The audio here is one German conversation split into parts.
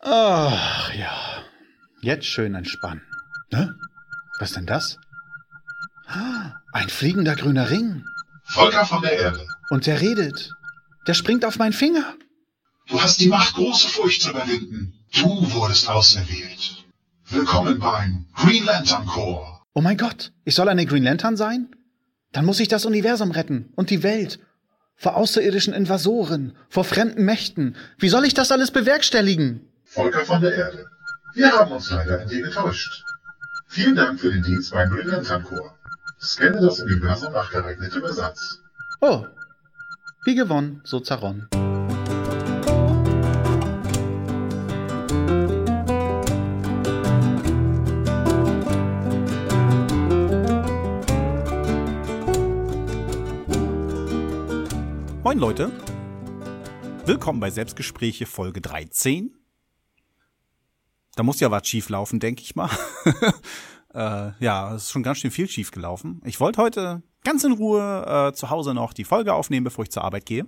Ach ja, jetzt schön entspannen. Ne? Was denn das? Ein fliegender grüner Ring. Volker von der Erde. Und der redet. Der springt auf meinen Finger. Du hast die Macht, große Furcht zu überwinden. Du wurdest auserwählt. Willkommen beim Green Lantern Corps. Oh mein Gott, ich soll eine Green Lantern sein? Dann muss ich das Universum retten und die Welt. Vor außerirdischen Invasoren, vor fremden Mächten. Wie soll ich das alles bewerkstelligen? Volker von der Erde. Wir haben uns leider in dir getäuscht. Vielen Dank für den Dienst beim Green Lantern Corps. Scanne das Universum nach geeignetem Ersatz. Oh, wie gewonnen, so Zaron. Moin Leute, willkommen bei Selbstgespräche Folge 13. Da muss ja was schief laufen, denke ich mal. äh, ja, es ist schon ganz schön viel schief gelaufen. Ich wollte heute ganz in Ruhe äh, zu Hause noch die Folge aufnehmen, bevor ich zur Arbeit gehe.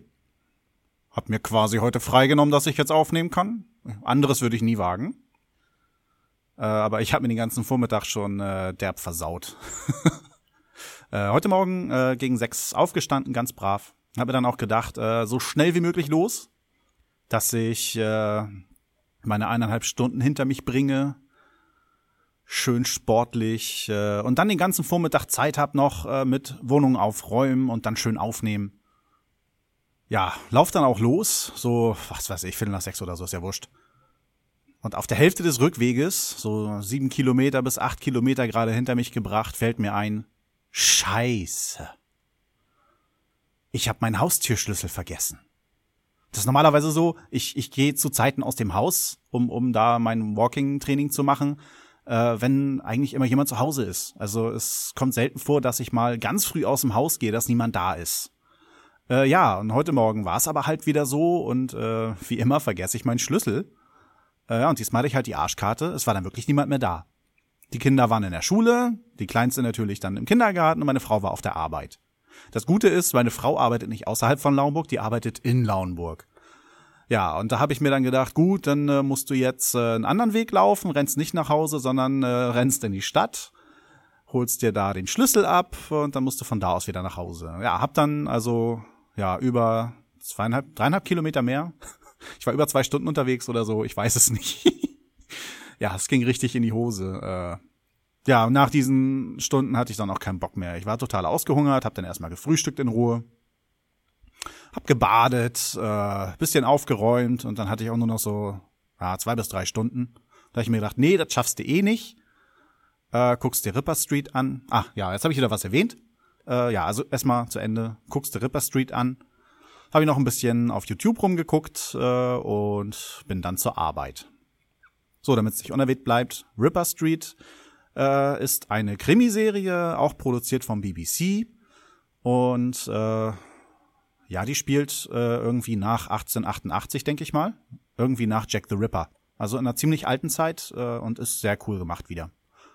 Hab mir quasi heute freigenommen, dass ich jetzt aufnehmen kann. Anderes würde ich nie wagen. Äh, aber ich habe mir den ganzen Vormittag schon äh, derb versaut. äh, heute Morgen äh, gegen sechs aufgestanden, ganz brav habe mir dann auch gedacht, äh, so schnell wie möglich los, dass ich äh, meine eineinhalb Stunden hinter mich bringe, schön sportlich äh, und dann den ganzen Vormittag Zeit hab noch äh, mit Wohnung aufräumen und dann schön aufnehmen. Ja, lauf dann auch los, so, was weiß ich, Viertel nach sechs oder so, ist ja wurscht. Und auf der Hälfte des Rückweges, so sieben Kilometer bis acht Kilometer gerade hinter mich gebracht, fällt mir ein, Scheiße ich habe meinen Haustürschlüssel vergessen. Das ist normalerweise so, ich, ich gehe zu Zeiten aus dem Haus, um, um da mein Walking-Training zu machen, äh, wenn eigentlich immer jemand zu Hause ist. Also es kommt selten vor, dass ich mal ganz früh aus dem Haus gehe, dass niemand da ist. Äh, ja, und heute Morgen war es aber halt wieder so und äh, wie immer vergesse ich meinen Schlüssel. Äh, und diesmal hatte ich halt die Arschkarte, es war dann wirklich niemand mehr da. Die Kinder waren in der Schule, die Kleinste natürlich dann im Kindergarten und meine Frau war auf der Arbeit. Das Gute ist, meine Frau arbeitet nicht außerhalb von Lauenburg, die arbeitet in Lauenburg. Ja, und da habe ich mir dann gedacht, gut, dann äh, musst du jetzt äh, einen anderen Weg laufen, rennst nicht nach Hause, sondern äh, rennst in die Stadt, holst dir da den Schlüssel ab und dann musst du von da aus wieder nach Hause. Ja, hab dann also ja über zweieinhalb, dreieinhalb Kilometer mehr. Ich war über zwei Stunden unterwegs oder so, ich weiß es nicht. ja, es ging richtig in die Hose. Äh, ja, nach diesen Stunden hatte ich dann auch keinen Bock mehr. Ich war total ausgehungert, hab dann erstmal gefrühstückt in Ruhe, hab gebadet, äh, bisschen aufgeräumt und dann hatte ich auch nur noch so ja, zwei bis drei Stunden. Da habe ich mir gedacht, nee, das schaffst du eh nicht. Äh, guckst dir Ripper Street an. Ah, ja, jetzt habe ich wieder was erwähnt. Äh, ja, also erstmal zu Ende. Guckst dir Ripper Street an. Habe ich noch ein bisschen auf YouTube rumgeguckt äh, und bin dann zur Arbeit. So, damit es nicht unerwähnt bleibt, Ripper Street äh, ist eine Krimiserie, auch produziert vom BBC. Und äh, ja, die spielt äh, irgendwie nach 1888, denke ich mal. Irgendwie nach Jack the Ripper. Also in einer ziemlich alten Zeit äh, und ist sehr cool gemacht wieder.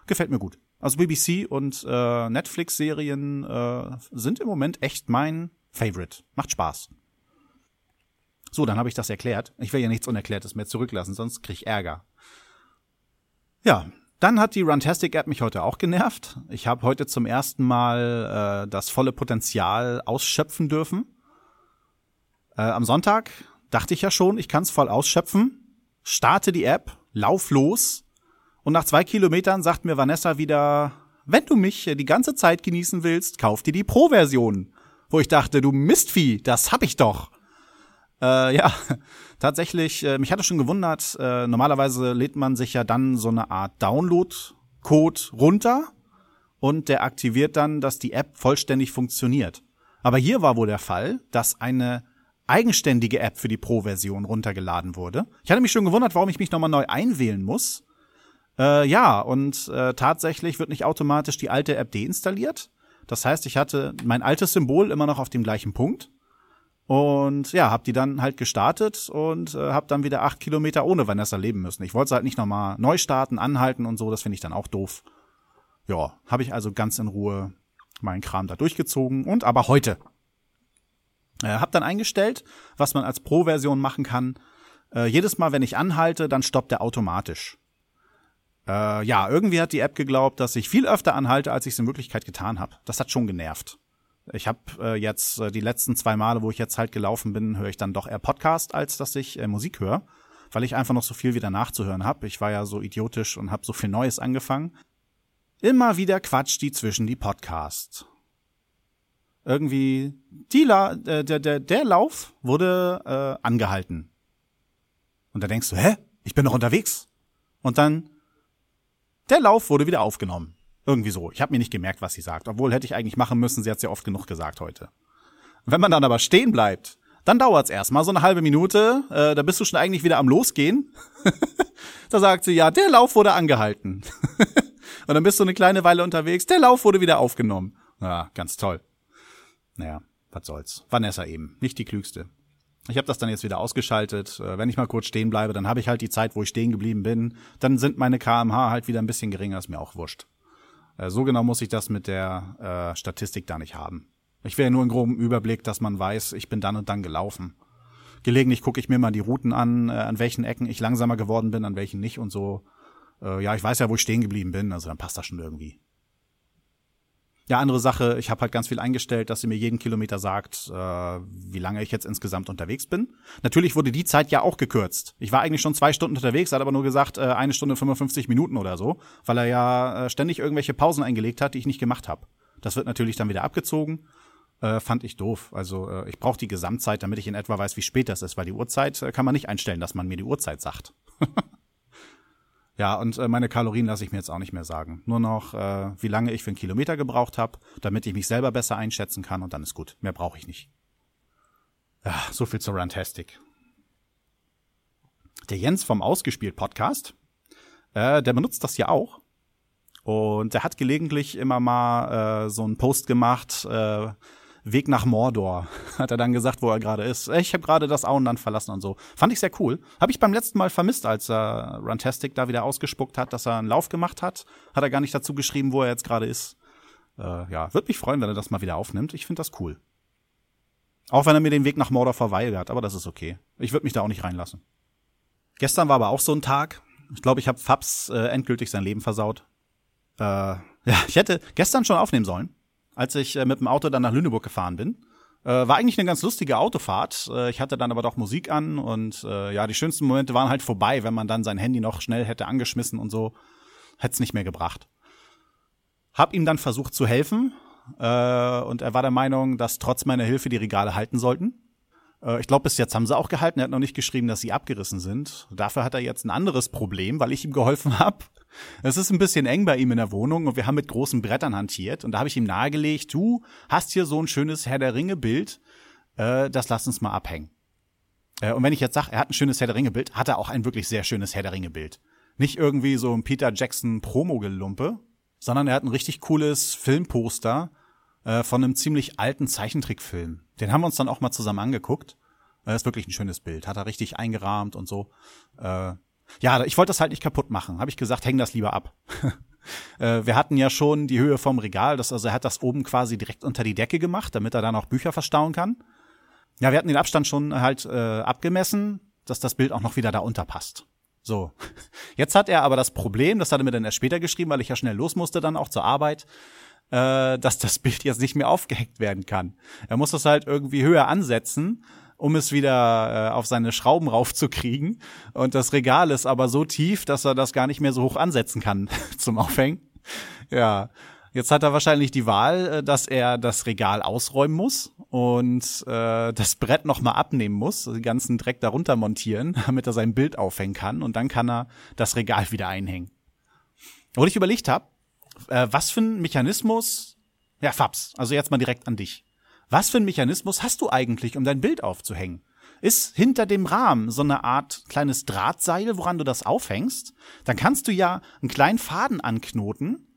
Gefällt mir gut. Also BBC und äh, Netflix-Serien äh, sind im Moment echt mein Favorite. Macht Spaß. So, dann habe ich das erklärt. Ich will ja nichts Unerklärtes mehr zurücklassen, sonst krieg ich Ärger. Ja, dann hat die Runtastic-App mich heute auch genervt. Ich habe heute zum ersten Mal äh, das volle Potenzial ausschöpfen dürfen. Äh, am Sonntag dachte ich ja schon, ich kann es voll ausschöpfen. Starte die App, lauf los. Und nach zwei Kilometern sagt mir Vanessa wieder, wenn du mich die ganze Zeit genießen willst, kauf dir die Pro-Version. Wo ich dachte, du Mistvieh, das hab ich doch. Äh, ja, tatsächlich, äh, mich hatte schon gewundert, äh, normalerweise lädt man sich ja dann so eine Art Download-Code runter und der aktiviert dann, dass die App vollständig funktioniert. Aber hier war wohl der Fall, dass eine eigenständige App für die Pro-Version runtergeladen wurde. Ich hatte mich schon gewundert, warum ich mich nochmal neu einwählen muss. Äh, ja, und äh, tatsächlich wird nicht automatisch die alte App deinstalliert. Das heißt, ich hatte mein altes Symbol immer noch auf dem gleichen Punkt. Und ja, hab die dann halt gestartet und äh, hab dann wieder acht Kilometer ohne Vanessa leben müssen. Ich wollte halt nicht nochmal neu starten, anhalten und so, das finde ich dann auch doof. Ja, habe ich also ganz in Ruhe meinen Kram da durchgezogen und aber heute. Äh, hab dann eingestellt, was man als Pro-Version machen kann, Äh, jedes Mal, wenn ich anhalte, dann stoppt er automatisch. Äh, ja, irgendwie hat die App geglaubt, dass ich viel öfter anhalte, als ich es in Wirklichkeit getan habe. Das hat schon genervt. Ich habe äh, jetzt äh, die letzten zwei Male, wo ich jetzt halt gelaufen bin, höre ich dann doch eher Podcast, als dass ich äh, Musik höre, weil ich einfach noch so viel wieder nachzuhören habe. Ich war ja so idiotisch und habe so viel Neues angefangen. Immer wieder quatscht die zwischen die Podcasts. Irgendwie die La äh, der, der, der Lauf wurde äh, angehalten. Und da denkst du, hä? Ich bin noch unterwegs. Und dann der Lauf wurde wieder aufgenommen. Irgendwie so. Ich habe mir nicht gemerkt, was sie sagt. Obwohl hätte ich eigentlich machen müssen, sie hat ja oft genug gesagt heute. Wenn man dann aber stehen bleibt, dann dauert's erstmal so eine halbe Minute, äh, da bist du schon eigentlich wieder am Losgehen. da sagt sie, ja, der Lauf wurde angehalten. Und dann bist du eine kleine Weile unterwegs, der Lauf wurde wieder aufgenommen. Ja, ganz toll. Naja, was soll's. Vanessa eben, nicht die klügste. Ich habe das dann jetzt wieder ausgeschaltet. Äh, wenn ich mal kurz stehen bleibe, dann habe ich halt die Zeit, wo ich stehen geblieben bin. Dann sind meine kmh halt wieder ein bisschen geringer, ist mir auch wurscht. Äh, so genau muss ich das mit der äh, Statistik da nicht haben. Ich will ja nur einen groben Überblick, dass man weiß, ich bin dann und dann gelaufen. Gelegentlich gucke ich mir mal die Routen an, äh, an welchen Ecken ich langsamer geworden bin, an welchen nicht und so. Äh, ja, ich weiß ja, wo ich stehen geblieben bin, also dann passt das schon irgendwie. Ja, andere Sache, ich habe halt ganz viel eingestellt, dass sie mir jeden Kilometer sagt, äh, wie lange ich jetzt insgesamt unterwegs bin. Natürlich wurde die Zeit ja auch gekürzt. Ich war eigentlich schon zwei Stunden unterwegs, hat aber nur gesagt, äh, eine Stunde 55 Minuten oder so, weil er ja äh, ständig irgendwelche Pausen eingelegt hat, die ich nicht gemacht habe. Das wird natürlich dann wieder abgezogen. Äh, fand ich doof. Also äh, ich brauche die Gesamtzeit, damit ich in etwa weiß, wie spät das ist, weil die Uhrzeit äh, kann man nicht einstellen, dass man mir die Uhrzeit sagt. Ja, und äh, meine Kalorien lasse ich mir jetzt auch nicht mehr sagen. Nur noch, äh, wie lange ich für einen Kilometer gebraucht habe, damit ich mich selber besser einschätzen kann und dann ist gut. Mehr brauche ich nicht. Ja, so viel zu Runtastic. Der Jens vom Ausgespielt Podcast, äh, der benutzt das ja auch. Und der hat gelegentlich immer mal äh, so einen Post gemacht, äh, Weg nach Mordor, hat er dann gesagt, wo er gerade ist. Ich habe gerade das Auenland verlassen und so. Fand ich sehr cool. Habe ich beim letzten Mal vermisst, als er Runtastic da wieder ausgespuckt hat, dass er einen Lauf gemacht hat. Hat er gar nicht dazu geschrieben, wo er jetzt gerade ist. Äh, ja, würde mich freuen, wenn er das mal wieder aufnimmt. Ich finde das cool. Auch wenn er mir den Weg nach Mordor verweigert, aber das ist okay. Ich würde mich da auch nicht reinlassen. Gestern war aber auch so ein Tag. Ich glaube, ich habe Fabs äh, endgültig sein Leben versaut. Äh, ja, ich hätte gestern schon aufnehmen sollen als ich äh, mit dem Auto dann nach Lüneburg gefahren bin. Äh, war eigentlich eine ganz lustige Autofahrt. Äh, ich hatte dann aber doch Musik an und äh, ja, die schönsten Momente waren halt vorbei, wenn man dann sein Handy noch schnell hätte angeschmissen und so. Hätte es nicht mehr gebracht. Hab ihm dann versucht zu helfen äh, und er war der Meinung, dass trotz meiner Hilfe die Regale halten sollten. Äh, ich glaube, bis jetzt haben sie auch gehalten. Er hat noch nicht geschrieben, dass sie abgerissen sind. Dafür hat er jetzt ein anderes Problem, weil ich ihm geholfen habe. Es ist ein bisschen eng bei ihm in der Wohnung und wir haben mit großen Brettern hantiert. Und da habe ich ihm nahegelegt, du hast hier so ein schönes Herr der Ringe-Bild, äh, das lass uns mal abhängen. Äh, und wenn ich jetzt sage, er hat ein schönes Herr der Ringe-Bild, hat er auch ein wirklich sehr schönes Herr der Ringe-Bild. Nicht irgendwie so ein Peter Jackson Promo-Gelumpe, sondern er hat ein richtig cooles Filmposter äh, von einem ziemlich alten Zeichentrickfilm. Den haben wir uns dann auch mal zusammen angeguckt. Das äh, ist wirklich ein schönes Bild. Hat er richtig eingerahmt und so. Äh, ja, ich wollte das halt nicht kaputt machen. Habe ich gesagt, häng das lieber ab. äh, wir hatten ja schon die Höhe vom Regal. Das, also er hat das oben quasi direkt unter die Decke gemacht, damit er da noch Bücher verstauen kann. Ja, wir hatten den Abstand schon halt äh, abgemessen, dass das Bild auch noch wieder da unterpasst. So. Jetzt hat er aber das Problem, das hat er mir dann erst später geschrieben, weil ich ja schnell los musste dann auch zur Arbeit äh, dass das Bild jetzt nicht mehr aufgehängt werden kann. Er muss das halt irgendwie höher ansetzen, um es wieder äh, auf seine Schrauben raufzukriegen. Und das Regal ist aber so tief, dass er das gar nicht mehr so hoch ansetzen kann zum Aufhängen. Ja. Jetzt hat er wahrscheinlich die Wahl, äh, dass er das Regal ausräumen muss und äh, das Brett nochmal abnehmen muss, den ganzen Dreck darunter montieren, damit er sein Bild aufhängen kann und dann kann er das Regal wieder einhängen. Wo ich überlegt habe, äh, was für ein Mechanismus, ja, Fabs, also jetzt mal direkt an dich. Was für ein Mechanismus hast du eigentlich, um dein Bild aufzuhängen? Ist hinter dem Rahmen so eine Art kleines Drahtseil, woran du das aufhängst? Dann kannst du ja einen kleinen Faden anknoten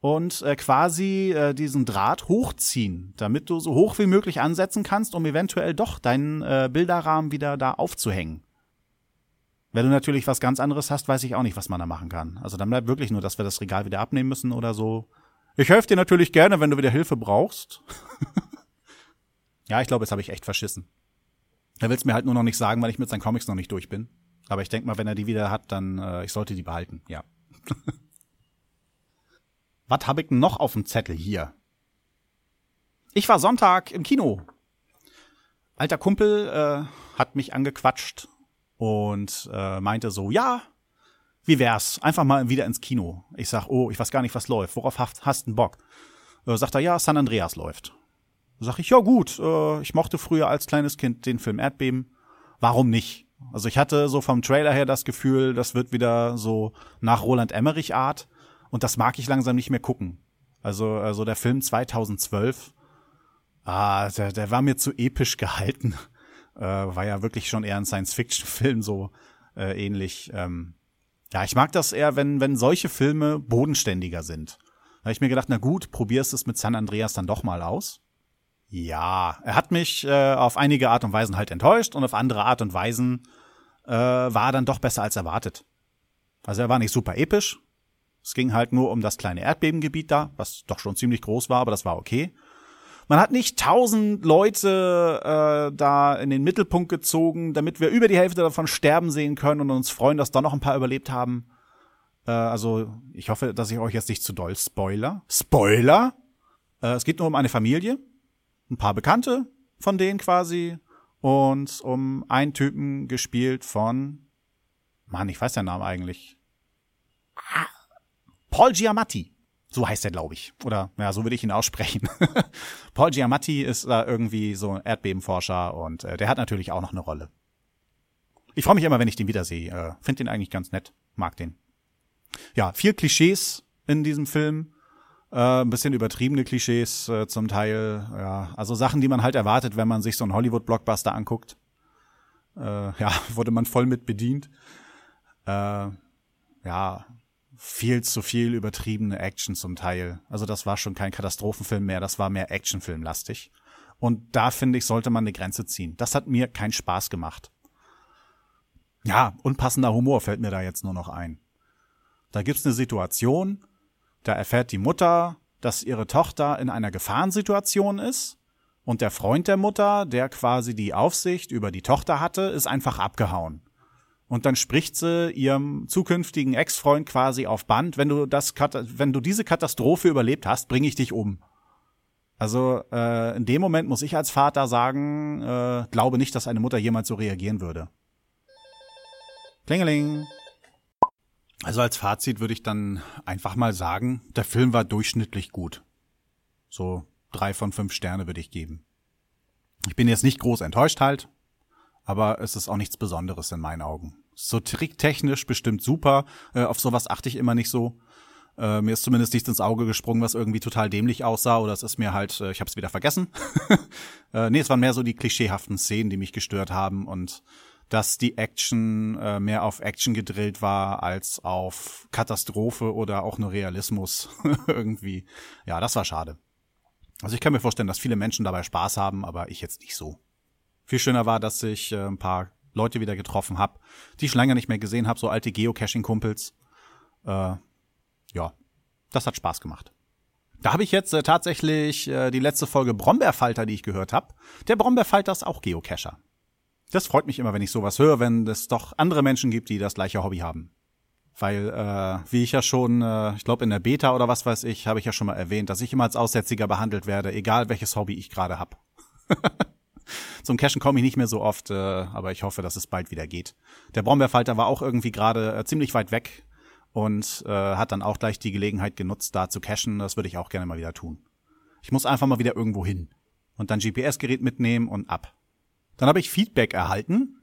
und äh, quasi äh, diesen Draht hochziehen, damit du so hoch wie möglich ansetzen kannst, um eventuell doch deinen äh, Bilderrahmen wieder da aufzuhängen. Wenn du natürlich was ganz anderes hast, weiß ich auch nicht, was man da machen kann. Also dann bleibt wirklich nur, dass wir das Regal wieder abnehmen müssen oder so. Ich helfe dir natürlich gerne, wenn du wieder Hilfe brauchst. ja, ich glaube, jetzt habe ich echt verschissen. Er will es mir halt nur noch nicht sagen, weil ich mit seinen Comics noch nicht durch bin. Aber ich denke mal, wenn er die wieder hat, dann äh, ich sollte die behalten, ja. Was habe ich denn noch auf dem Zettel hier? Ich war Sonntag im Kino. Alter Kumpel äh, hat mich angequatscht und äh, meinte so, ja, wie wär's? Einfach mal wieder ins Kino. Ich sag, oh, ich weiß gar nicht, was läuft. Worauf hast, hast du Bock? Äh, sagt er, ja, San Andreas läuft. Sag ich, ja gut, äh, ich mochte früher als kleines Kind den Film Erdbeben. Warum nicht? Also ich hatte so vom Trailer her das Gefühl, das wird wieder so nach Roland Emmerich Art und das mag ich langsam nicht mehr gucken. Also also der Film 2012, ah, der, der war mir zu episch gehalten. Äh, war ja wirklich schon eher ein Science-Fiction-Film so äh, ähnlich. Ähm, ja, ich mag das eher, wenn wenn solche Filme bodenständiger sind. Da habe ich mir gedacht, na gut, probierst es mit San Andreas dann doch mal aus. Ja, er hat mich äh, auf einige Art und Weisen halt enttäuscht und auf andere Art und Weisen äh, war er dann doch besser als erwartet. Also er war nicht super episch. Es ging halt nur um das kleine Erdbebengebiet da, was doch schon ziemlich groß war, aber das war okay. Man hat nicht tausend Leute äh, da in den Mittelpunkt gezogen, damit wir über die Hälfte davon sterben sehen können und uns freuen, dass da noch ein paar überlebt haben. Äh, also ich hoffe, dass ich euch jetzt nicht zu doll spoiler. Spoiler? Äh, es geht nur um eine Familie, ein paar Bekannte von denen quasi und um einen Typen gespielt von, Mann, ich weiß den Namen eigentlich. Paul Giamatti. So heißt er, glaube ich. Oder, ja, so würde ich ihn aussprechen. Paul Giamatti ist da irgendwie so ein Erdbebenforscher und äh, der hat natürlich auch noch eine Rolle. Ich freue mich immer, wenn ich den wiedersehe. Äh, Finde den eigentlich ganz nett. Mag den. Ja, viel Klischees in diesem Film. Äh, ein bisschen übertriebene Klischees äh, zum Teil. Ja, also Sachen, die man halt erwartet, wenn man sich so einen Hollywood-Blockbuster anguckt. Äh, ja, wurde man voll mit bedient. Äh, ja, viel zu viel übertriebene Action zum Teil. Also das war schon kein Katastrophenfilm mehr, das war mehr Actionfilmlastig. Und da finde ich, sollte man eine Grenze ziehen. Das hat mir keinen Spaß gemacht. Ja, unpassender Humor fällt mir da jetzt nur noch ein. Da gibt's eine Situation, da erfährt die Mutter, dass ihre Tochter in einer Gefahrensituation ist und der Freund der Mutter, der quasi die Aufsicht über die Tochter hatte, ist einfach abgehauen. Und dann spricht sie ihrem zukünftigen Ex-Freund quasi auf Band, wenn du das, wenn du diese Katastrophe überlebt hast, bringe ich dich um. Also äh, in dem Moment muss ich als Vater sagen, äh, glaube nicht, dass eine Mutter jemals so reagieren würde. Klingeling. Also als Fazit würde ich dann einfach mal sagen, der Film war durchschnittlich gut. So drei von fünf Sterne würde ich geben. Ich bin jetzt nicht groß enttäuscht halt, aber es ist auch nichts Besonderes in meinen Augen. So tricktechnisch bestimmt super, äh, auf sowas achte ich immer nicht so. Äh, mir ist zumindest nichts ins Auge gesprungen, was irgendwie total dämlich aussah, oder es ist mir halt, äh, ich habe es wieder vergessen. äh, nee, es waren mehr so die klischeehaften Szenen, die mich gestört haben und dass die Action äh, mehr auf Action gedrillt war als auf Katastrophe oder auch nur Realismus irgendwie. Ja, das war schade. Also ich kann mir vorstellen, dass viele Menschen dabei Spaß haben, aber ich jetzt nicht so. Viel schöner war, dass ich äh, ein paar Leute wieder getroffen habe, die ich schon länger nicht mehr gesehen habe, so alte Geocaching-Kumpels. Äh, ja, das hat Spaß gemacht. Da habe ich jetzt äh, tatsächlich äh, die letzte Folge Brombeerfalter, die ich gehört habe. Der Brombeerfalter ist auch Geocacher. Das freut mich immer, wenn ich sowas höre, wenn es doch andere Menschen gibt, die das gleiche Hobby haben. Weil, äh, wie ich ja schon, äh, ich glaube in der Beta oder was weiß ich, habe ich ja schon mal erwähnt, dass ich immer als Aussätziger behandelt werde, egal welches Hobby ich gerade hab. Zum Cashen komme ich nicht mehr so oft, äh, aber ich hoffe, dass es bald wieder geht. Der Brombeerfalter war auch irgendwie gerade äh, ziemlich weit weg und äh, hat dann auch gleich die Gelegenheit genutzt, da zu cashen. Das würde ich auch gerne mal wieder tun. Ich muss einfach mal wieder irgendwo hin und dann GPS-Gerät mitnehmen und ab. Dann habe ich Feedback erhalten.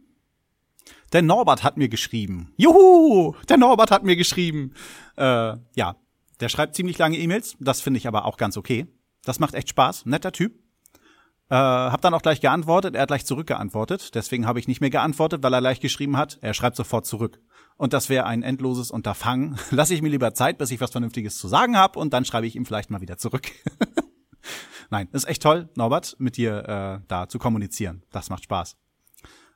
Der Norbert hat mir geschrieben. Juhu! Der Norbert hat mir geschrieben. Äh, ja, der schreibt ziemlich lange E-Mails. Das finde ich aber auch ganz okay. Das macht echt Spaß. Netter Typ. Äh, hab dann auch gleich geantwortet. Er hat gleich zurückgeantwortet. Deswegen habe ich nicht mehr geantwortet, weil er gleich geschrieben hat. Er schreibt sofort zurück. Und das wäre ein endloses Unterfangen. Lasse ich mir lieber Zeit, bis ich was Vernünftiges zu sagen habe und dann schreibe ich ihm vielleicht mal wieder zurück. Nein, ist echt toll, Norbert, mit dir äh, da zu kommunizieren. Das macht Spaß.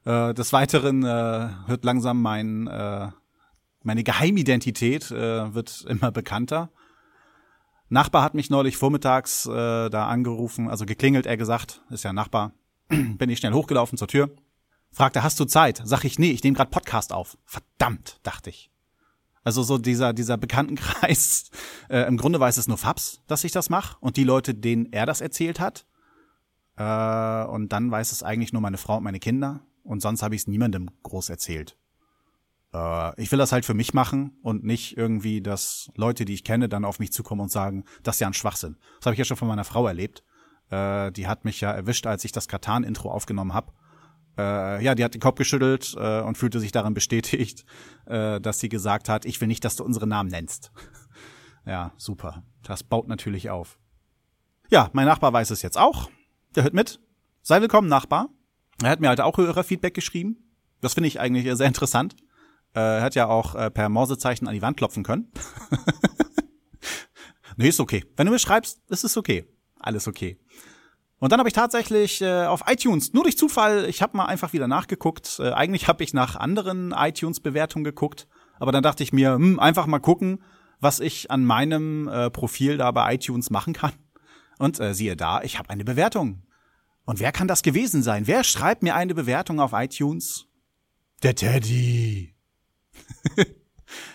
Äh, des Weiteren äh, wird langsam mein äh, meine Geheimidentität äh, wird immer bekannter. Nachbar hat mich neulich vormittags äh, da angerufen, also geklingelt, er gesagt, ist ja Nachbar. Bin ich schnell hochgelaufen zur Tür. Fragte, hast du Zeit? Sag ich, nee, ich nehme gerade Podcast auf. Verdammt, dachte ich. Also so dieser, dieser Bekanntenkreis, äh, im Grunde weiß es nur Fabs, dass ich das mache und die Leute, denen er das erzählt hat. Äh, und dann weiß es eigentlich nur meine Frau und meine Kinder und sonst habe ich es niemandem groß erzählt. Äh, ich will das halt für mich machen und nicht irgendwie, dass Leute, die ich kenne, dann auf mich zukommen und sagen, das ist ja ein Schwachsinn. Das habe ich ja schon von meiner Frau erlebt. Äh, die hat mich ja erwischt, als ich das Katan-Intro aufgenommen habe. Äh, ja, die hat den Kopf geschüttelt äh, und fühlte sich daran bestätigt, äh, dass sie gesagt hat, ich will nicht, dass du unsere Namen nennst. ja, super. Das baut natürlich auf. Ja, mein Nachbar weiß es jetzt auch. Der hört mit. Sei willkommen, Nachbar. Er hat mir halt auch Hörerfeedback geschrieben. Das finde ich eigentlich sehr interessant. Äh, hat ja auch äh, per Morsezeichen an die Wand klopfen können. nee, ist okay. Wenn du mir schreibst, ist es okay. Alles okay. Und dann habe ich tatsächlich äh, auf iTunes, nur durch Zufall, ich habe mal einfach wieder nachgeguckt. Äh, eigentlich habe ich nach anderen iTunes-Bewertungen geguckt, aber dann dachte ich mir, hm, einfach mal gucken, was ich an meinem äh, Profil da bei iTunes machen kann. Und äh, siehe da, ich habe eine Bewertung. Und wer kann das gewesen sein? Wer schreibt mir eine Bewertung auf iTunes? Der Teddy.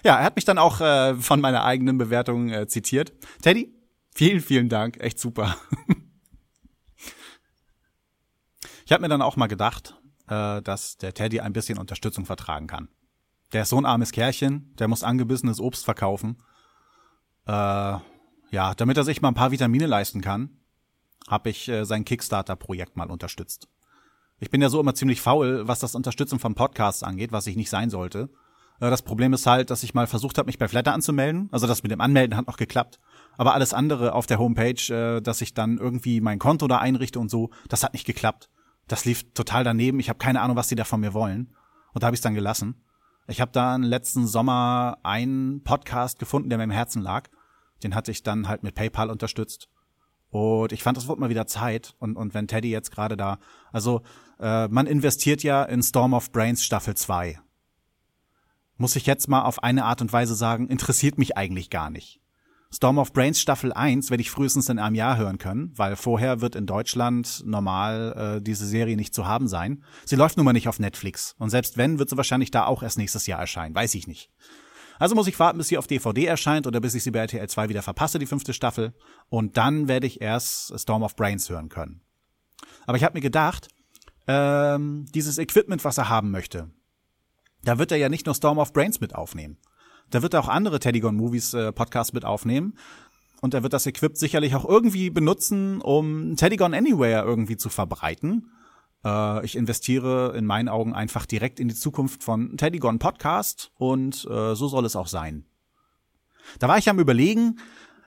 ja, er hat mich dann auch äh, von meiner eigenen Bewertung äh, zitiert. Teddy, vielen, vielen Dank, echt super. ich habe mir dann auch mal gedacht, äh, dass der Teddy ein bisschen Unterstützung vertragen kann. Der ist so ein armes Kerlchen, der muss angebissenes Obst verkaufen. Äh, ja, damit er sich mal ein paar Vitamine leisten kann, habe ich äh, sein Kickstarter-Projekt mal unterstützt. Ich bin ja so immer ziemlich faul, was das Unterstützen von Podcasts angeht, was ich nicht sein sollte. Äh, das Problem ist halt, dass ich mal versucht habe, mich bei Flatter anzumelden. Also das mit dem Anmelden hat noch geklappt. Aber alles andere auf der Homepage, äh, dass ich dann irgendwie mein Konto da einrichte und so, das hat nicht geklappt. Das lief total daneben. Ich habe keine Ahnung, was die da von mir wollen. Und da habe ich es dann gelassen. Ich habe dann letzten Sommer einen Podcast gefunden, der mir im Herzen lag. Den hatte ich dann halt mit PayPal unterstützt. Und ich fand, das wurde mal wieder Zeit. Und, und wenn Teddy jetzt gerade da, also äh, man investiert ja in Storm of Brains Staffel 2 muss ich jetzt mal auf eine Art und Weise sagen, interessiert mich eigentlich gar nicht. Storm of Brains Staffel 1 werde ich frühestens in einem Jahr hören können, weil vorher wird in Deutschland normal äh, diese Serie nicht zu haben sein. Sie läuft nun mal nicht auf Netflix. Und selbst wenn, wird sie wahrscheinlich da auch erst nächstes Jahr erscheinen. Weiß ich nicht. Also muss ich warten, bis sie auf DVD erscheint oder bis ich sie bei RTL 2 wieder verpasse, die fünfte Staffel. Und dann werde ich erst Storm of Brains hören können. Aber ich habe mir gedacht, ähm, dieses Equipment, was er haben möchte, da wird er ja nicht nur Storm of Brains mit aufnehmen. Da wird er auch andere Teddygon Movies äh, Podcasts mit aufnehmen. Und er wird das Equip sicherlich auch irgendwie benutzen, um Teddygon Anywhere irgendwie zu verbreiten. Äh, ich investiere in meinen Augen einfach direkt in die Zukunft von Teddygon Podcast und äh, so soll es auch sein. Da war ich am überlegen,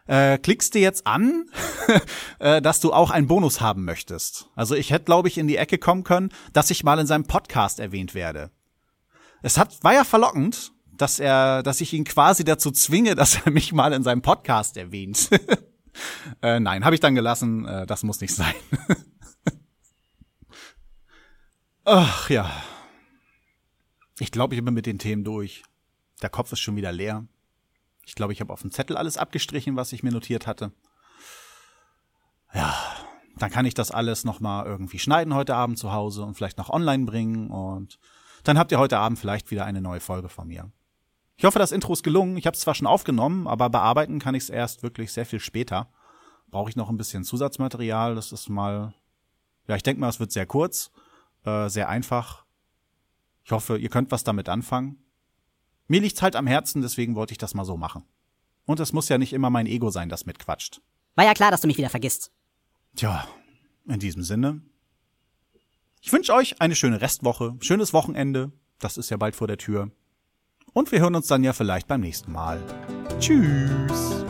äh, klickst du jetzt an, äh, dass du auch einen Bonus haben möchtest. Also ich hätte, glaube ich, in die Ecke kommen können, dass ich mal in seinem Podcast erwähnt werde. Es hat, war ja verlockend, dass er, dass ich ihn quasi dazu zwinge, dass er mich mal in seinem Podcast erwähnt. äh, nein, habe ich dann gelassen. Äh, das muss nicht sein. Ach ja. Ich glaube, ich bin mit den Themen durch. Der Kopf ist schon wieder leer. Ich glaube, ich habe auf dem Zettel alles abgestrichen, was ich mir notiert hatte. Ja, dann kann ich das alles noch mal irgendwie schneiden heute Abend zu Hause und vielleicht noch online bringen und dann habt ihr heute Abend vielleicht wieder eine neue Folge von mir. Ich hoffe, das Intro ist gelungen. Ich habe es zwar schon aufgenommen, aber bearbeiten kann ich es erst wirklich sehr viel später. Brauche ich noch ein bisschen Zusatzmaterial. Das ist mal, ja, ich denke mal, es wird sehr kurz, äh, sehr einfach. Ich hoffe, ihr könnt was damit anfangen. Mir liegt's halt am Herzen, deswegen wollte ich das mal so machen. Und es muss ja nicht immer mein Ego sein, das mitquatscht. War ja klar, dass du mich wieder vergisst. Tja, in diesem Sinne, ich wünsche euch eine schöne Restwoche, schönes Wochenende. Das ist ja bald vor der Tür. Und wir hören uns dann ja vielleicht beim nächsten Mal. Tschüss.